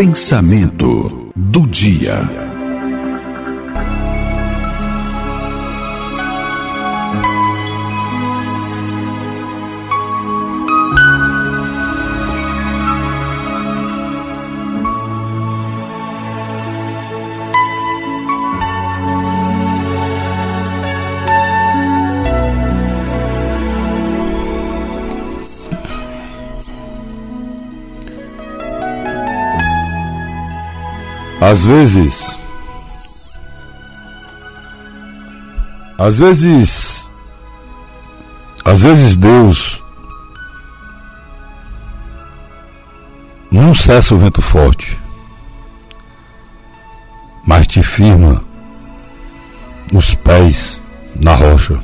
Pensamento do dia. Às vezes. Às vezes. Às vezes Deus. Não cessa o vento forte, mas te firma os pés na rocha.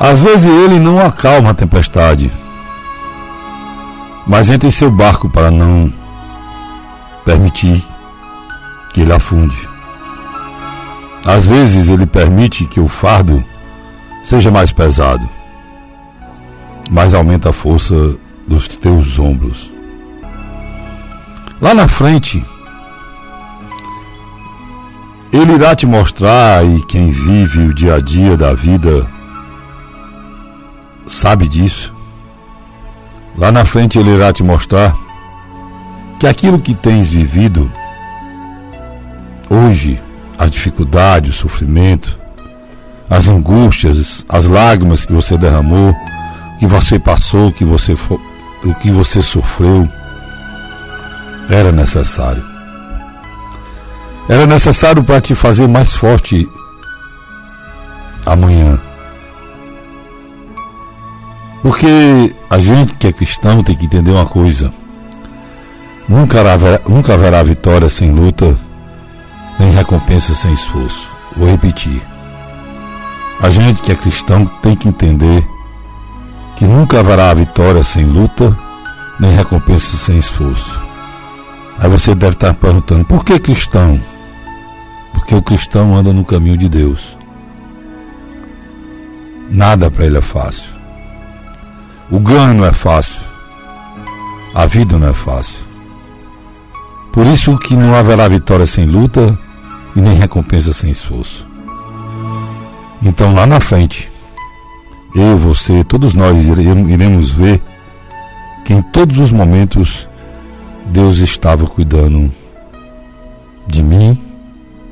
Às vezes ele não acalma a tempestade, mas entra em seu barco para não permitir que ele afunde. Às vezes ele permite que o fardo seja mais pesado, mas aumenta a força dos teus ombros. Lá na frente, ele irá te mostrar, e quem vive o dia a dia da vida sabe disso. Lá na frente ele irá te mostrar que aquilo que tens vivido hoje, a dificuldade, o sofrimento, as angústias, as lágrimas que você derramou, que você passou, que você o que você sofreu, era necessário. Era necessário para te fazer mais forte amanhã. Porque a gente que é cristão tem que entender uma coisa. Nunca haverá, nunca haverá vitória sem luta, nem recompensa sem esforço. Vou repetir. A gente que é cristão tem que entender que nunca haverá vitória sem luta, nem recompensa sem esforço. Aí você deve estar perguntando: por que cristão? Porque o cristão anda no caminho de Deus. Nada para ele é fácil. O ganho não é fácil. A vida não é fácil. Por isso que não haverá vitória sem luta e nem recompensa sem esforço. Então lá na frente, eu, você, todos nós iremos ver que em todos os momentos Deus estava cuidando de mim,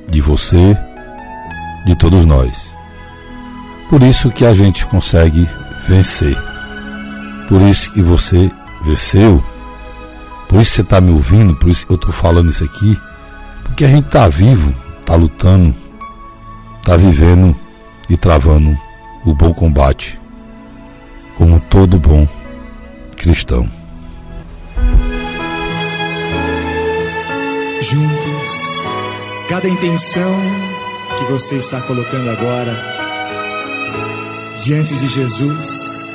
de você, de todos nós. Por isso que a gente consegue vencer. Por isso que você venceu por isso você está me ouvindo, por isso eu estou falando isso aqui, porque a gente está vivo, está lutando, está vivendo e travando o bom combate, como todo bom cristão. Juntos, cada intenção que você está colocando agora diante de Jesus,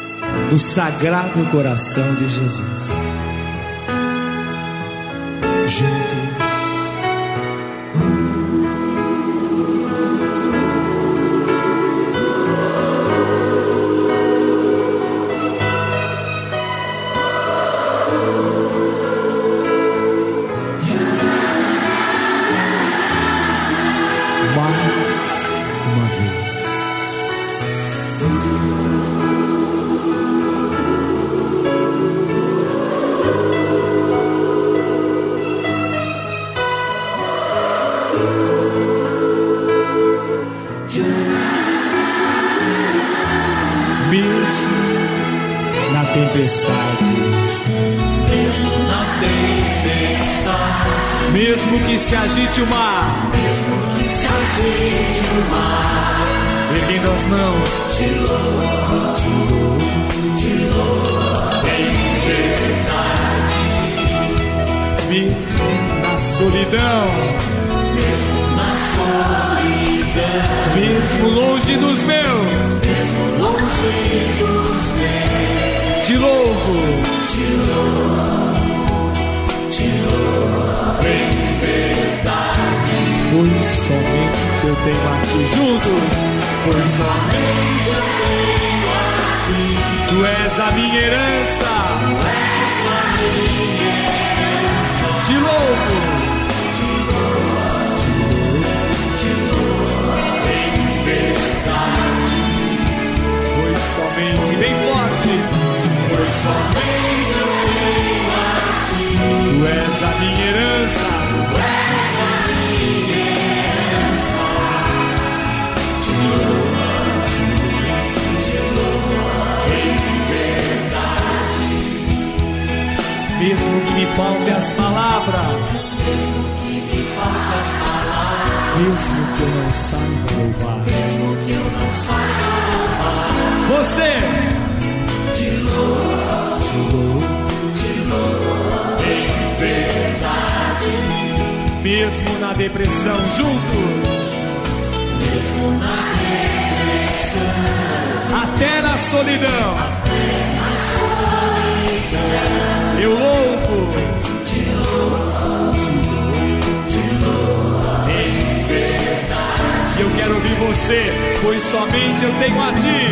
no sagrado coração de Jesus juntos. Mesmo na tempestade. Mesmo que se agite o mar. Mesmo que se agite o mar. Erguendo as mãos. Te louvo, te louvo, te louvo. Em verdade. Mesmo na solidão. Mesmo na solidão. Mesmo longe dos meus. Mesmo longe dos meus. Te louvo, te louvo, verdade. Pois somente eu tenho a ti juntos. Pois somente eu tenho a ti. Tu és a minha herança. Tu és a minha herança. Te louvo. Somente eu tenho a ti. Tu és a minha herança. Tu és a minha herança. Te louvo, te louvo em verdade. Mesmo que me faltem as palavras. Mesmo que me falte as palavras. Mesmo que eu não saiba louvar. Mesmo que eu não saiba Mesmo na depressão, juntos. Mesmo na depressão, Até na solidão. na solidão. Eu louvo. Te louvo, te louvo em verdade. Eu quero ouvir você. Pois somente eu tenho a ti.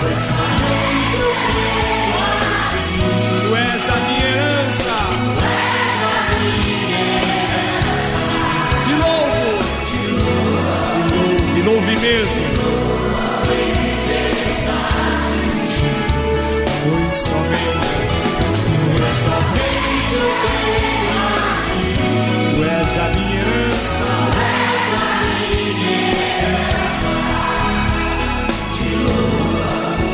Pois somente eu tenho E louve mesmo. Pois somente Pois somente eu tenho a ti. tu és a minha herança. És a minha herança. Te louvo,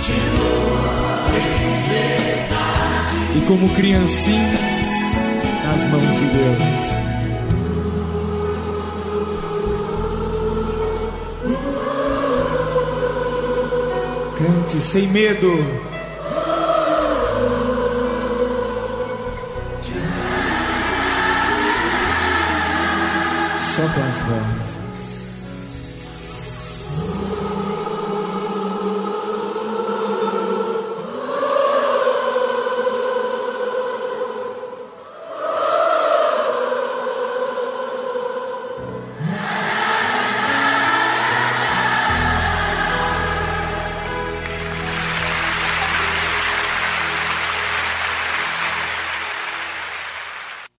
te louvo em verdade. E como criancinhas nas mãos de Deus. Cante sem medo. Só com as vozes.